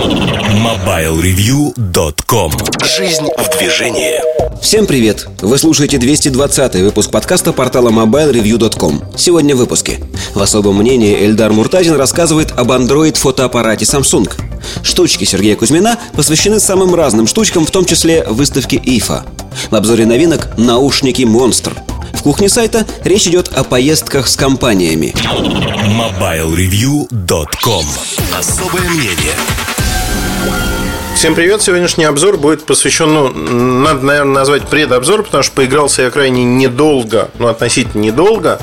MobileReview.com Жизнь в движении. Всем привет! Вы слушаете 220 выпуск подкаста портала MobileReview.com Сегодня в выпуске. В особом мнении Эльдар Муртазин рассказывает об Android-фотоаппарате Samsung. Штучки Сергея Кузьмина посвящены самым разным штучкам, в том числе выставке IFA В обзоре новинок наушники Monster в кухне сайта речь идет о поездках с компаниями. MobileReview.com Особое мнение Всем привет! Сегодняшний обзор будет посвящен, ну, надо, наверное, назвать предобзор, потому что поигрался я крайне недолго, ну, относительно недолго.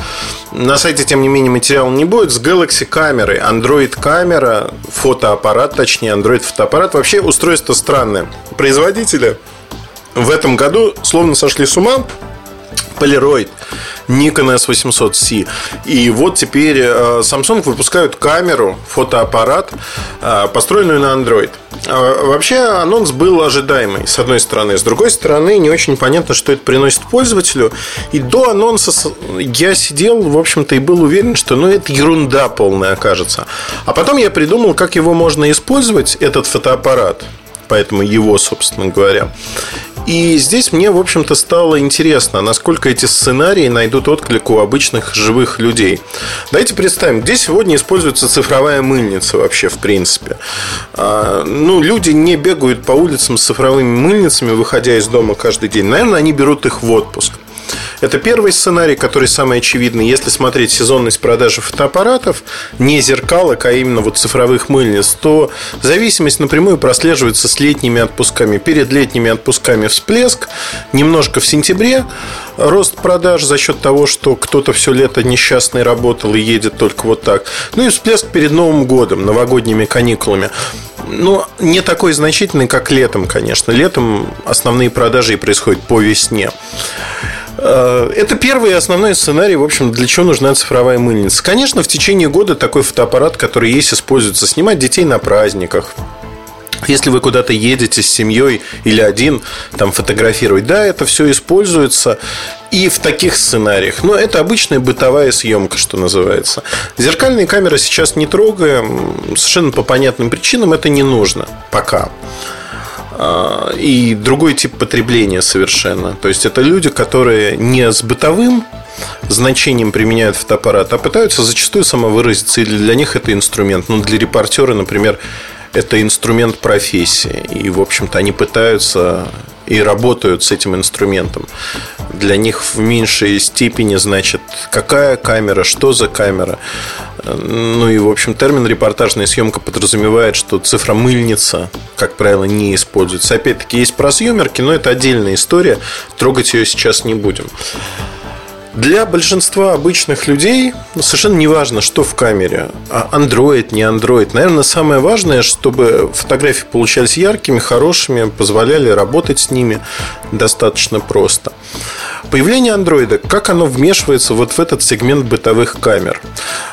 На сайте, тем не менее, материала не будет. С Galaxy камерой, Android камера, фотоаппарат, точнее, Android фотоаппарат. Вообще устройство странное. Производители в этом году словно сошли с ума Polaroid, Nikon S800C. И вот теперь э, Samsung выпускают камеру, фотоаппарат, э, построенную на Android. А, вообще анонс был ожидаемый, с одной стороны. С другой стороны, не очень понятно, что это приносит пользователю. И до анонса я сидел, в общем-то, и был уверен, что ну, это ерунда полная окажется. А потом я придумал, как его можно использовать, этот фотоаппарат поэтому его, собственно говоря. И здесь мне, в общем-то, стало интересно, насколько эти сценарии найдут отклик у обычных живых людей. Давайте представим, где сегодня используется цифровая мыльница вообще, в принципе. А, ну, люди не бегают по улицам с цифровыми мыльницами, выходя из дома каждый день. Наверное, они берут их в отпуск. Это первый сценарий, который самый очевидный. Если смотреть сезонность продажи фотоаппаратов, не зеркалок, а именно вот цифровых мыльниц, то зависимость напрямую прослеживается с летними отпусками. Перед летними отпусками всплеск, немножко в сентябре рост продаж за счет того, что кто-то все лето несчастный работал и едет только вот так. Ну и всплеск перед Новым годом, новогодними каникулами. Ну, не такой значительный, как летом, конечно. Летом основные продажи и происходят по весне. Э, это первый и основной сценарий, в общем, для чего нужна цифровая мыльница. Конечно, в течение года такой фотоаппарат, который есть, используется. Снимать детей на праздниках, если вы куда-то едете с семьей или один, там фотографировать, да, это все используется и в таких сценариях. Но это обычная бытовая съемка, что называется. Зеркальные камеры сейчас не трогаем, совершенно по понятным причинам это не нужно пока. А, и другой тип потребления совершенно. То есть это люди, которые не с бытовым значением применяют фотоаппарат, а пытаются зачастую самовыразиться, или для них это инструмент. Ну, для репортера, например, это инструмент профессии. И, в общем-то, они пытаются и работают с этим инструментом. Для них в меньшей степени, значит, какая камера, что за камера. Ну и, в общем, термин репортажная съемка подразумевает, что цифра мыльница, как правило, не используется. Опять-таки, есть просъемерки, но это отдельная история. Трогать ее сейчас не будем. Для большинства обычных людей совершенно не важно, что в камере. А Android, не Android. Наверное, самое важное, чтобы фотографии получались яркими, хорошими, позволяли работать с ними достаточно просто. Появление андроида, как оно вмешивается вот в этот сегмент бытовых камер?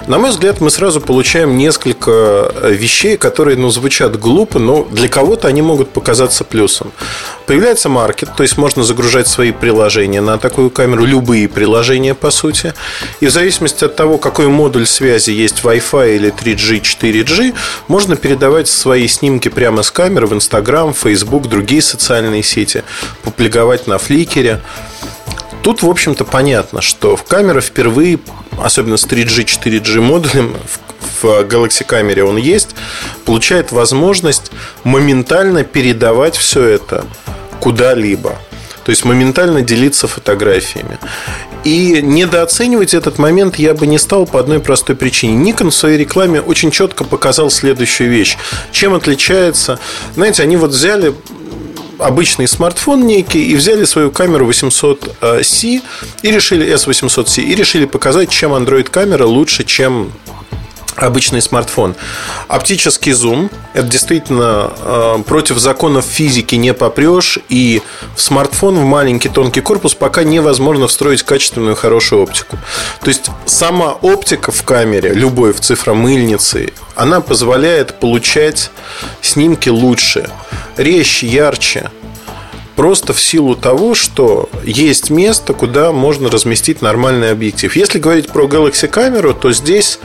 На мой взгляд, мы сразу получаем несколько вещей, которые ну, звучат глупо, но для кого-то они могут показаться плюсом. Появляется маркет, то есть можно загружать свои приложения на такую камеру, любые приложения по сути. И в зависимости от того, какой модуль связи есть Wi-Fi или 3G, 4G, можно передавать свои снимки прямо с камеры в Instagram, Facebook, другие социальные сети, публиковать на фликере. Тут, в общем-то, понятно, что в камера впервые, особенно с 3G, 4G модулем, в Galaxy камере он есть, получает возможность моментально передавать все это куда-либо. То есть моментально делиться фотографиями. И недооценивать этот момент я бы не стал по одной простой причине. Nikon в своей рекламе очень четко показал следующую вещь. Чем отличается... Знаете, они вот взяли обычный смартфон некий и взяли свою камеру 800C и решили S800C и решили показать, чем Android камера лучше, чем обычный смартфон. Оптический зум – это действительно э, против законов физики не попрешь, и в смартфон в маленький тонкий корпус пока невозможно встроить качественную хорошую оптику. То есть сама оптика в камере, любой в цифромыльнице, она позволяет получать снимки лучше резче, ярче. Просто в силу того, что есть место, куда можно разместить нормальный объектив. Если говорить про Galaxy камеру, то здесь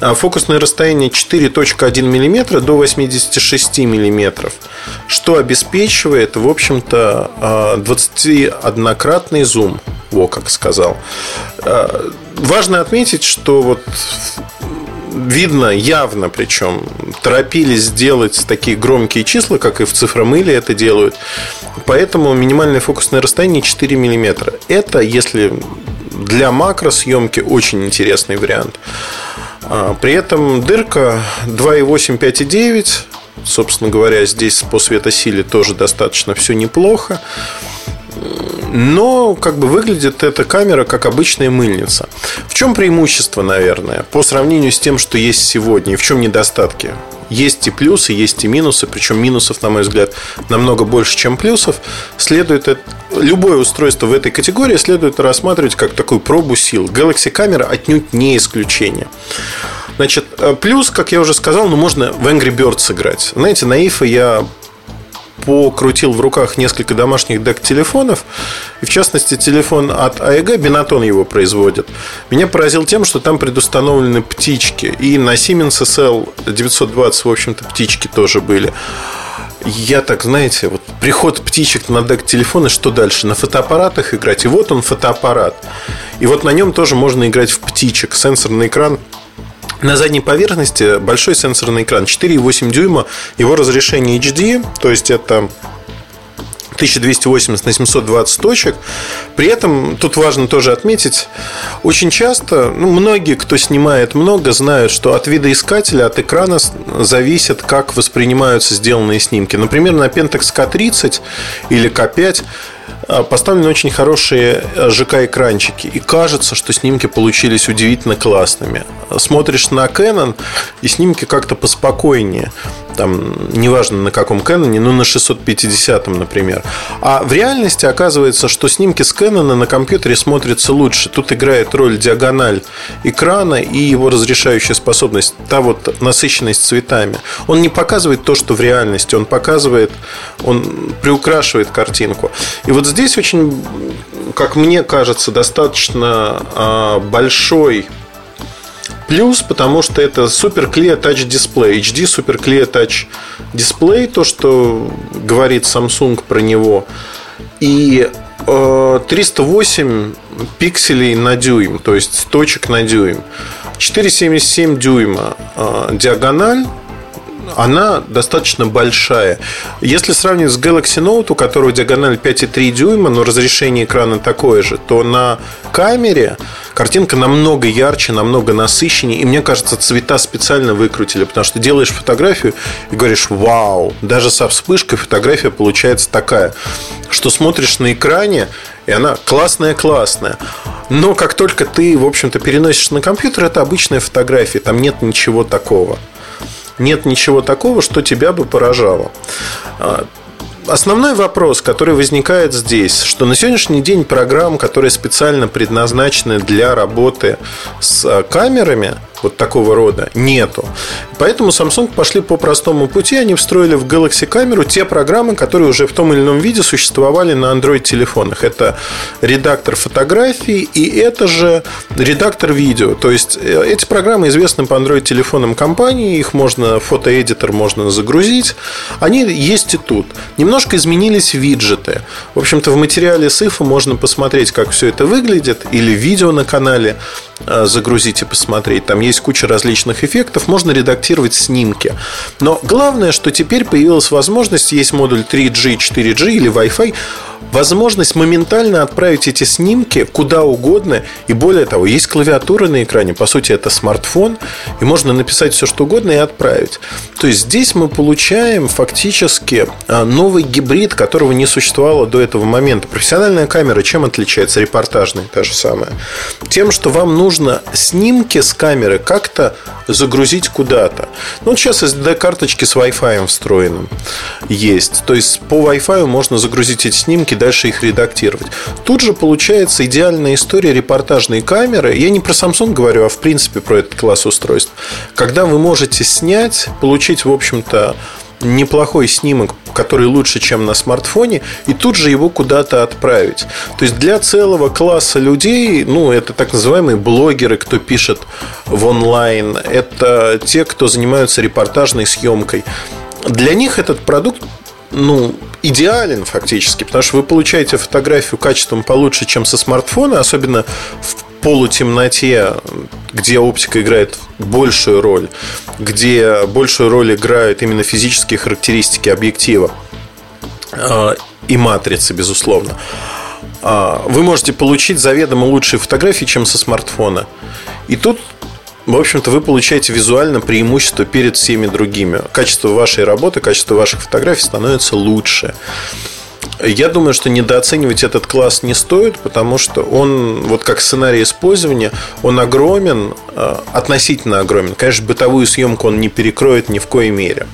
фокусное расстояние 4.1 мм до 86 мм, что обеспечивает, в общем-то, 21-кратный зум, во как сказал. А, важно отметить, что вот видно явно, причем торопились сделать такие громкие числа, как и в цифромыле это делают. Поэтому минимальное фокусное расстояние 4 мм. Это, если для макросъемки, очень интересный вариант. А, при этом дырка 2,8, 5,9. Собственно говоря, здесь по светосиле тоже достаточно все неплохо. Но как бы выглядит эта камера как обычная мыльница. В чем преимущество, наверное, по сравнению с тем, что есть сегодня, и в чем недостатки? Есть и плюсы, есть и минусы, причем минусов, на мой взгляд, намного больше, чем плюсов. Следует любое устройство в этой категории следует рассматривать как такую пробу сил. Galaxy камера отнюдь не исключение. Значит, э, плюс, как я уже сказал, ну, можно в Angry Birds сыграть. Знаете, на Ифа я покрутил в руках несколько домашних дек-телефонов, и в частности телефон от AEG, Бинатон его производит. Меня поразил тем, что там предустановлены птички, и на Siemens SL 920, в общем-то, птички тоже были. Я так, знаете, вот приход птичек на дек телефона, что дальше? На фотоаппаратах играть. И вот он фотоаппарат. И вот на нем тоже можно играть в птичек. Сенсорный экран на задней поверхности большой сенсорный экран 4,8 дюйма, его разрешение HD, то есть это 1280 на 720 точек. При этом тут важно тоже отметить, очень часто, ну, многие, кто снимает много, знают, что от видоискателя, от экрана зависит, как воспринимаются сделанные снимки. Например, на Pentax K30 или K5 а, поставлены очень хорошие э, ЖК-экранчики. И кажется, что снимки получились удивительно классными. Смотришь на Canon, и снимки как-то поспокойнее. Там, неважно на каком Canon, но на 650, например. А в реальности оказывается, что снимки с Canon на компьютере смотрятся лучше. Тут играет роль диагональ экрана и его разрешающая способность, та вот насыщенность цветами. Он не показывает то, что в реальности, он показывает, он приукрашивает картинку. И вот здесь очень, как мне кажется, достаточно а, большой плюс, потому что это Super Clear Touch Display, HD Super Clear Touch Display, то, что говорит Samsung про него. И 308 э, пикселей на дюйм, то есть точек на дюйм. 4,77 дюйма э, диагональ, она достаточно большая. Если сравнить с Galaxy Note, у которого диагональ 5,3 дюйма, но разрешение экрана такое же, то на камере картинка намного ярче, намного насыщеннее. И мне кажется, цвета специально выкрутили, потому что делаешь фотографию и говоришь, вау, даже со вспышкой фотография получается такая, что смотришь на экране, и она классная-классная. Но как только ты, в общем-то, переносишь на компьютер, это обычная фотография, там нет ничего такого нет ничего такого, что тебя бы поражало. А, основной вопрос, который возникает здесь, что на сегодняшний день программ, которые специально предназначены для работы с а, камерами, вот такого рода нету. Поэтому Samsung пошли по простому пути. Они встроили в Galaxy камеру те программы, которые уже в том или ином виде существовали на Android телефонах. Это редактор фотографий и это же редактор видео. То есть э, эти программы известны по Android телефонам компании. Их можно, фотоэдитор можно загрузить. Они есть и тут. Немножко изменились виджеты. В общем-то, в материале с можно посмотреть, как все это выглядит. Или видео на канале загрузить и посмотреть. Там есть куча различных эффектов, можно редактировать снимки. Но главное, что теперь появилась возможность, есть модуль 3G, 4G или Wi-Fi, возможность моментально отправить эти снимки куда угодно. И более того, есть клавиатура на экране. По сути, это смартфон. И можно написать все, что угодно и отправить. То есть здесь мы получаем фактически а, новый гибрид, которого не существовало до этого момента. Профессиональная камера чем отличается? Репортажная, та же самая. Тем, что вам нужно снимки с камеры как-то загрузить куда-то. Ну, вот сейчас SD-карточки с Wi-Fi встроенным есть. То есть по Wi-Fi можно загрузить эти снимки, дальше их редактировать. Тут же получается идеальная история репортажной камеры. Я не про Samsung говорю, а в принципе про этот класс устройств. Когда вы можете снять, получить, в общем-то, неплохой снимок который лучше, чем на смартфоне, и тут же его куда-то отправить. То есть для целого класса людей, ну, это так называемые блогеры, кто пишет в онлайн, это те, кто занимаются репортажной съемкой. Для них этот продукт ну, идеален фактически, потому что вы получаете фотографию качеством получше, чем со смартфона, особенно в полутемноте, где оптика играет большую роль, где большую роль играют именно физические характеристики объектива а, и матрицы, безусловно. А, вы можете получить заведомо лучшие фотографии, чем со смартфона. И тут в общем-то, вы получаете визуально преимущество перед всеми другими. Качество вашей работы, качество ваших фотографий становится лучше. Я думаю, что недооценивать этот класс не стоит, потому что он, вот как сценарий использования, он огромен, э, относительно огромен. Конечно, бытовую съемку он не перекроет ни в коей мере.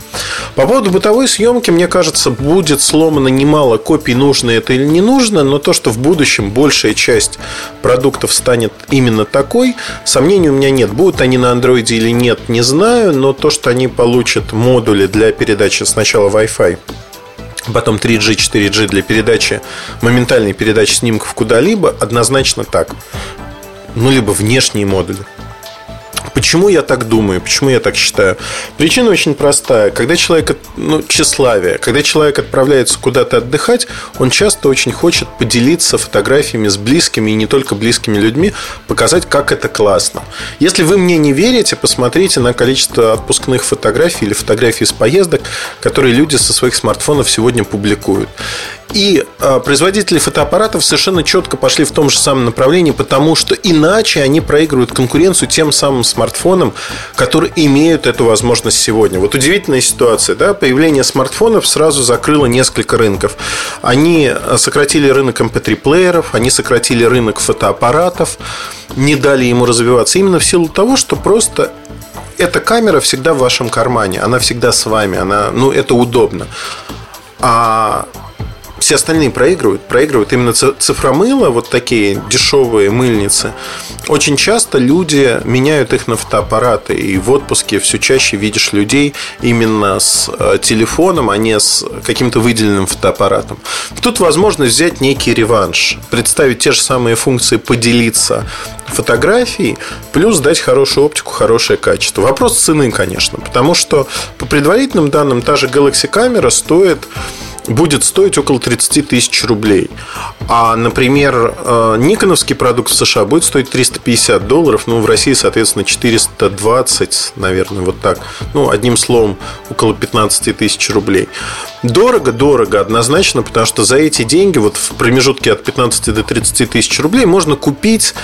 По поводу бытовой съемки, мне кажется, будет сломано немало копий, нужно это или не нужно, но то, что в будущем большая часть продуктов станет именно такой, сомнений у меня нет. Будут они на андроиде или нет, не знаю, но то, что они получат модули для передачи сначала Wi-Fi потом 3G, 4G для передачи, моментальной передачи снимков куда-либо, однозначно так. Ну, либо внешние модули. Почему я так думаю? Почему я так считаю? Причина очень простая. Когда человек, ну, тщеславие, когда человек отправляется куда-то отдыхать, он часто очень хочет поделиться фотографиями с близкими и не только близкими людьми, показать, как это классно. Если вы мне не верите, посмотрите на количество отпускных фотографий или фотографий из поездок, которые люди со своих смартфонов сегодня публикуют. И э, производители фотоаппаратов совершенно четко пошли в том же самом направлении, потому что иначе они проигрывают конкуренцию тем самым смартфонам, которые имеют эту возможность сегодня. Вот удивительная ситуация, да, появление смартфонов сразу закрыло несколько рынков. Они а, сократили рынок MP3-плееров, они сократили рынок фотоаппаратов, не дали ему развиваться именно в силу того, что просто эта камера всегда в вашем кармане, она всегда с вами, она, ну, это удобно. А все остальные проигрывают. Проигрывают именно цифромыло, вот такие дешевые мыльницы. Очень часто люди меняют их на фотоаппараты. И в отпуске все чаще видишь людей именно с э, телефоном, а не с каким-то выделенным фотоаппаратом. Тут возможно взять некий реванш. Представить те же самые функции поделиться фотографией, плюс дать хорошую оптику, хорошее качество. Вопрос цены, конечно, потому что по предварительным данным та же Galaxy камера стоит будет стоить около 30 тысяч рублей. А, например, э, никоновский продукт в США будет стоить 350 долларов, ну, в России, соответственно, 420, наверное, вот так. Ну, одним словом, около 15 тысяч рублей. Дорого, дорого, однозначно, потому что за эти деньги, вот в промежутке от 15 до 30 тысяч рублей, можно купить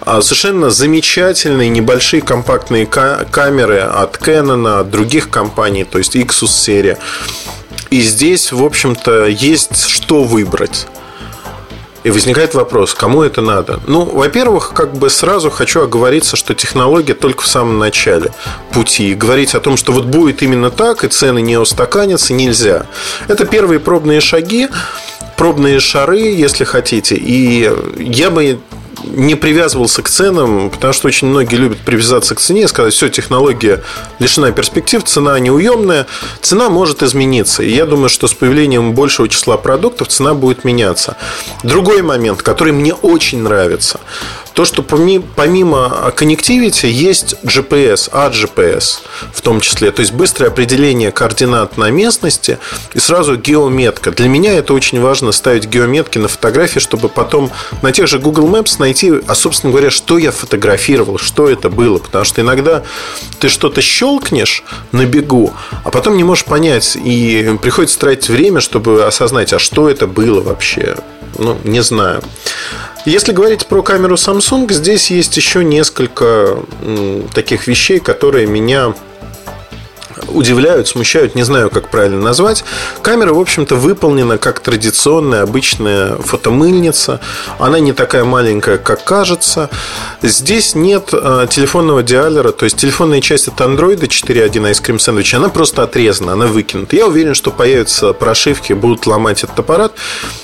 а, совершенно замечательные небольшие компактные камеры от Canon, от других компаний, то есть Xus серия. И здесь, в общем-то, есть что выбрать. И возникает вопрос, кому это надо? Ну, во-первых, как бы сразу хочу оговориться, что технология только в самом начале пути. И говорить о том, что вот будет именно так, и цены не устаканятся, нельзя. Это первые пробные шаги, пробные шары, если хотите. И я бы не привязывался к ценам, потому что очень многие любят привязаться к цене и сказать, все, технология лишена перспектив, цена неуемная, цена может измениться. И я думаю, что с появлением большего числа продуктов цена будет меняться. Другой момент, который мне очень нравится – то, что помимо коннективити есть GPS, AGPS в том числе, то есть быстрое определение координат на местности и сразу геометка. Для меня это очень важно ставить геометки на фотографии, чтобы потом на тех же Google Maps найти, а собственно говоря, что я фотографировал, что это было. Потому что иногда ты что-то щелкнешь на бегу, а потом не можешь понять, и приходится тратить время, чтобы осознать, а что это было вообще. Ну, не знаю. Если говорить про камеру Samsung, здесь есть еще несколько таких вещей, которые меня удивляют, смущают, не знаю, как правильно назвать. Камера, в общем-то, выполнена как традиционная обычная фотомыльница. Она не такая маленькая, как кажется. Здесь нет э, телефонного диалера, то есть телефонная часть от Android 4.1 Ice Cream Sandwich, она просто отрезана, она выкинута. Я уверен, что появятся прошивки, будут ломать этот аппарат,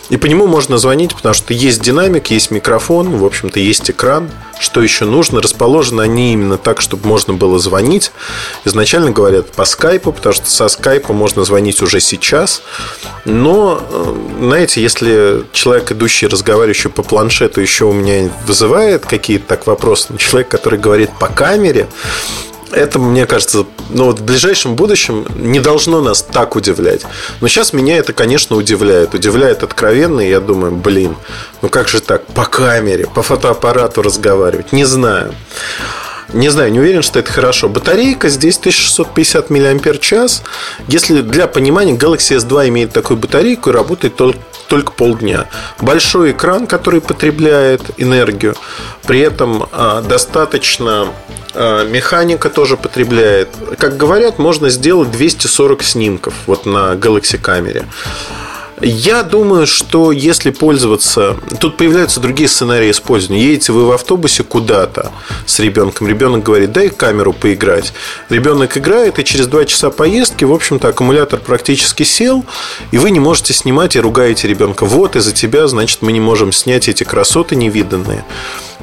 и по нему можно звонить, потому что есть динамик, есть микрофон, в общем-то, есть экран что еще нужно. Расположены они именно так, чтобы можно было звонить. Изначально говорят по скайпу, потому что со скайпа можно звонить уже сейчас. Но, э, знаете, если человек, идущий, разговаривающий по планшету, еще у меня вызывает какие-то так вопросы, но человек, который говорит по камере, это, мне кажется, ну вот в ближайшем будущем не должно нас так удивлять. Но сейчас меня это, конечно, удивляет. Удивляет откровенно, и я думаю, блин, ну как же так, по камере, по фотоаппарату разговаривать? Не знаю. Не знаю, не уверен, что это хорошо. Батарейка здесь 1650 мАч. Если для понимания, Galaxy S2 имеет такую батарейку и работает только только полдня. Большой экран, который потребляет энергию, при этом а, достаточно а, механика тоже потребляет. Как говорят, можно сделать 240 снимков вот на Galaxy камере. Я думаю, что если пользоваться... Тут появляются другие сценарии использования. Едете вы в автобусе куда-то с ребенком. Ребенок говорит, дай камеру поиграть. Ребенок играет, и через два часа поездки, в общем-то, аккумулятор практически сел, и вы не можете снимать и ругаете ребенка. Вот из-за тебя, значит, мы не можем снять эти красоты невиданные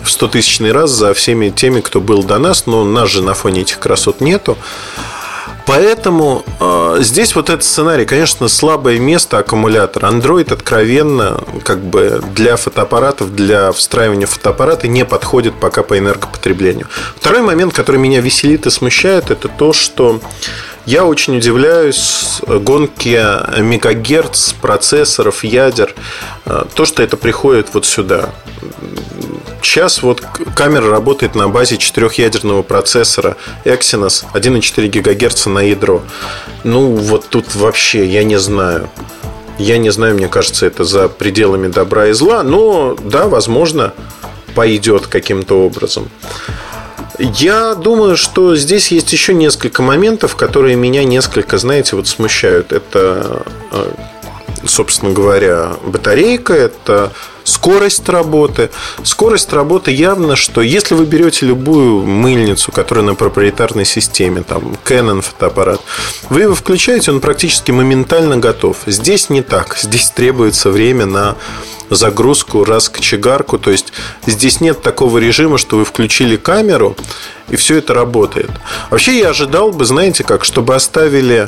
в 100 тысячный раз за всеми теми, кто был до нас, но нас же на фоне этих красот нету. Поэтому э, здесь вот этот сценарий, конечно, слабое место аккумулятор. Android откровенно как бы для фотоаппаратов, для встраивания фотоаппарата не подходит пока по энергопотреблению. Второй момент, который меня веселит и смущает, это то, что я очень удивляюсь гонке мегагерц, процессоров, ядер. Э, то, что это приходит вот сюда. Сейчас вот камера работает на базе четырехъядерного процессора Exynos 1,4 ГГц на ядро. Ну, вот тут вообще я не знаю. Я не знаю, мне кажется, это за пределами добра и зла, но да, возможно, пойдет каким-то образом. Я думаю, что здесь есть еще несколько моментов, которые меня несколько, знаете, вот смущают. Это, э, собственно говоря, батарейка, это скорость работы. Скорость работы явно, что если вы берете любую мыльницу, которая на проприетарной системе, там Canon фотоаппарат, вы его включаете, он практически моментально готов. Здесь не так. Здесь требуется время на загрузку, раз кочегарку. То есть здесь нет такого режима, что вы включили камеру и все это работает. Вообще я ожидал бы, знаете как, чтобы оставили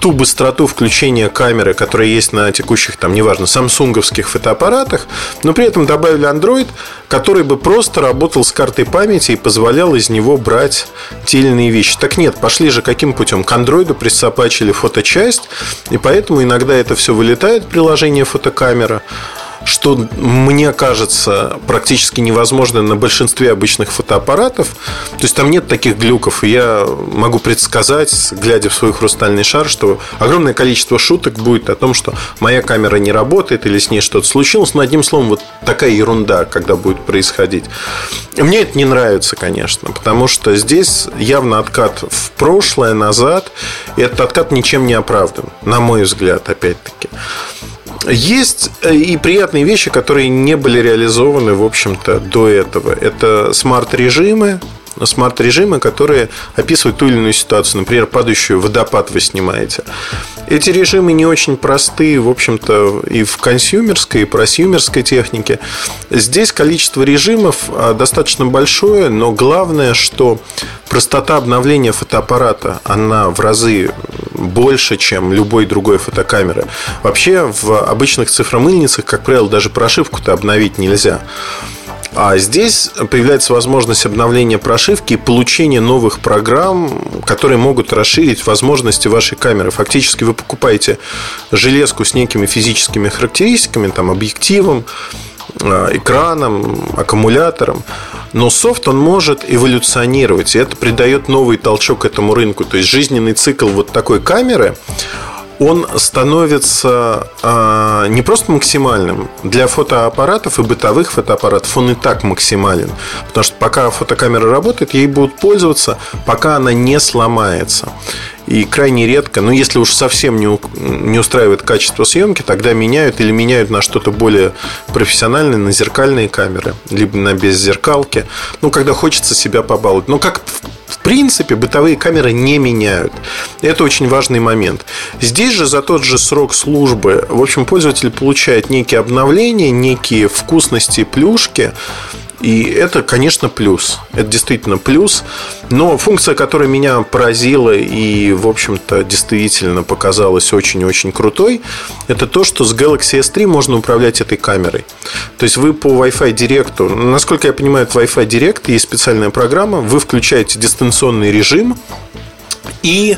ту быстроту включения камеры, которая есть на текущих, там, неважно, самсунговских фотоаппаратах, но при этом добавили Android, который бы просто работал с картой памяти и позволял из него брать те или иные вещи. Так нет, пошли же каким путем? К Android присобачили фоточасть, и поэтому иногда это все вылетает, приложение фотокамера, что мне кажется практически невозможно на большинстве обычных фотоаппаратов. То есть там нет таких глюков. И я могу предсказать, глядя в свой хрустальный шар, что огромное количество шуток будет о том, что моя камера не работает или с ней что-то случилось. Но одним словом, вот такая ерунда, когда будет происходить. Мне это не нравится, конечно, потому что здесь явно откат в прошлое, назад. И этот откат ничем не оправдан, на мой взгляд, опять-таки. Есть э, и приятные вещи, которые не были реализованы, в общем-то, до этого. Это смарт-режимы, смарт-режимы, которые описывают ту или иную ситуацию. Например, падающую водопад вы снимаете. Эти режимы не очень простые, в общем-то, и в консюмерской, и просюмерской технике. Здесь количество режимов а, достаточно большое, но главное, что простота обновления фотоаппарата, она в разы больше, чем любой другой фотокамеры. Вообще, в обычных цифромыльницах, как правило, даже прошивку-то обновить нельзя. А здесь появляется возможность обновления прошивки и получения новых программ, которые могут расширить возможности вашей камеры. Фактически вы покупаете железку с некими физическими характеристиками, там, объективом, э, экраном, аккумулятором. Но софт, он может эволюционировать, и это придает новый толчок этому рынку. То есть жизненный цикл вот такой камеры, он становится э, не просто максимальным. Для фотоаппаратов и бытовых фотоаппаратов он и так максимален. Потому что пока фотокамера работает, ей будут пользоваться, пока она не сломается. И крайне редко, ну если уж совсем не, не устраивает качество съемки, тогда меняют или меняют на что-то более профессиональное, на зеркальные камеры, либо на беззеркалки. Ну, когда хочется себя побаловать. Но как в принципе, бытовые камеры не меняют. Это очень важный момент. Здесь же за тот же срок службы, в общем, пользователь получает некие обновления, некие вкусности, плюшки, И это, конечно, плюс. Это действительно плюс. Но функция, которая меня поразила и, в общем-то, действительно показалась очень-очень крутой, это то, что с Galaxy S3 можно управлять этой камерой. То есть вы по Wi-Fi Direct, насколько я понимаю, в Wi-Fi Direct есть специальная программа, вы включаете дистанционный режим и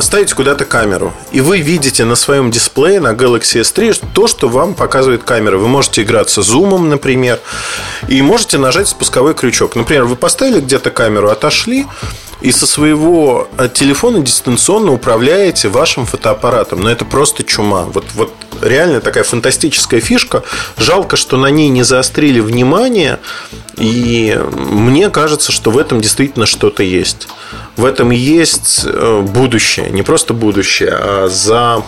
ставите куда-то камеру, и вы видите на своем дисплее на Galaxy S3 то, что вам показывает камера. Вы можете играться зумом, например, и можете нажать спусковой крючок. Например, вы поставили где-то камеру, отошли, и со своего э, телефона дистанционно управляете вашим фотоаппаратом. Но это просто чума. Вот, вот реально такая фантастическая фишка. Жалко, что на ней не заострили внимание. И мне кажется, что в этом действительно что-то есть. В этом есть э, будущее. Не просто будущее, а за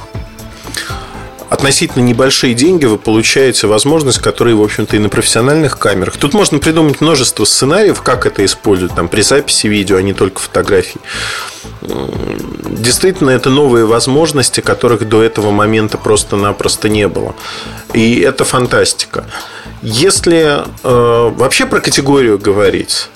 относительно небольшие деньги вы получаете возможность, которые, в общем-то, и на профессиональных камерах. Тут можно придумать множество сценариев, как это использовать там, при записи видео, а не только фотографий. Действительно, это новые возможности, которых до этого момента просто-напросто не было. И это фантастика. Если э, вообще про категорию говорить,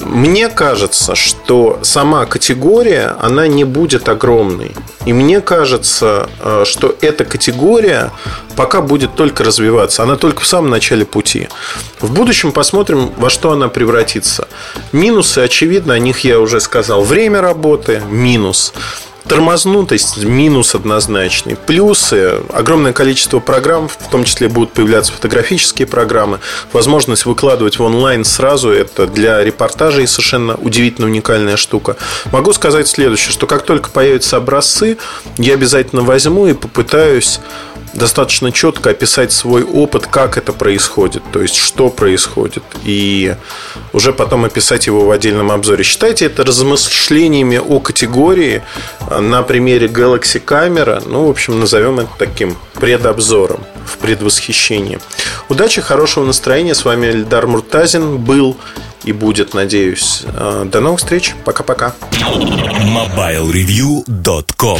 мне кажется, что сама категория, она не будет огромной. И мне кажется, э, что эта категория пока будет только развиваться. Она только в самом начале пути. В будущем посмотрим, во что она превратится. Минусы, очевидно, о них я уже сказал. Время работы – минус тормознутость минус однозначный. Плюсы огромное количество программ, в том числе будут появляться фотографические программы, возможность выкладывать в онлайн сразу, это для репортажей совершенно удивительно уникальная штука. Могу сказать следующее, что как только появятся образцы, я обязательно возьму и попытаюсь достаточно четко описать свой опыт, как это происходит, то есть что происходит, и уже потом описать его в отдельном обзоре. Считайте это размышлениями о категории на примере Galaxy камера, ну, в общем, назовем это таким предобзором в предвосхищении. Удачи, хорошего настроения. С вами Эльдар Муртазин был и будет, надеюсь. До новых встреч. Пока-пока. MobileReview.com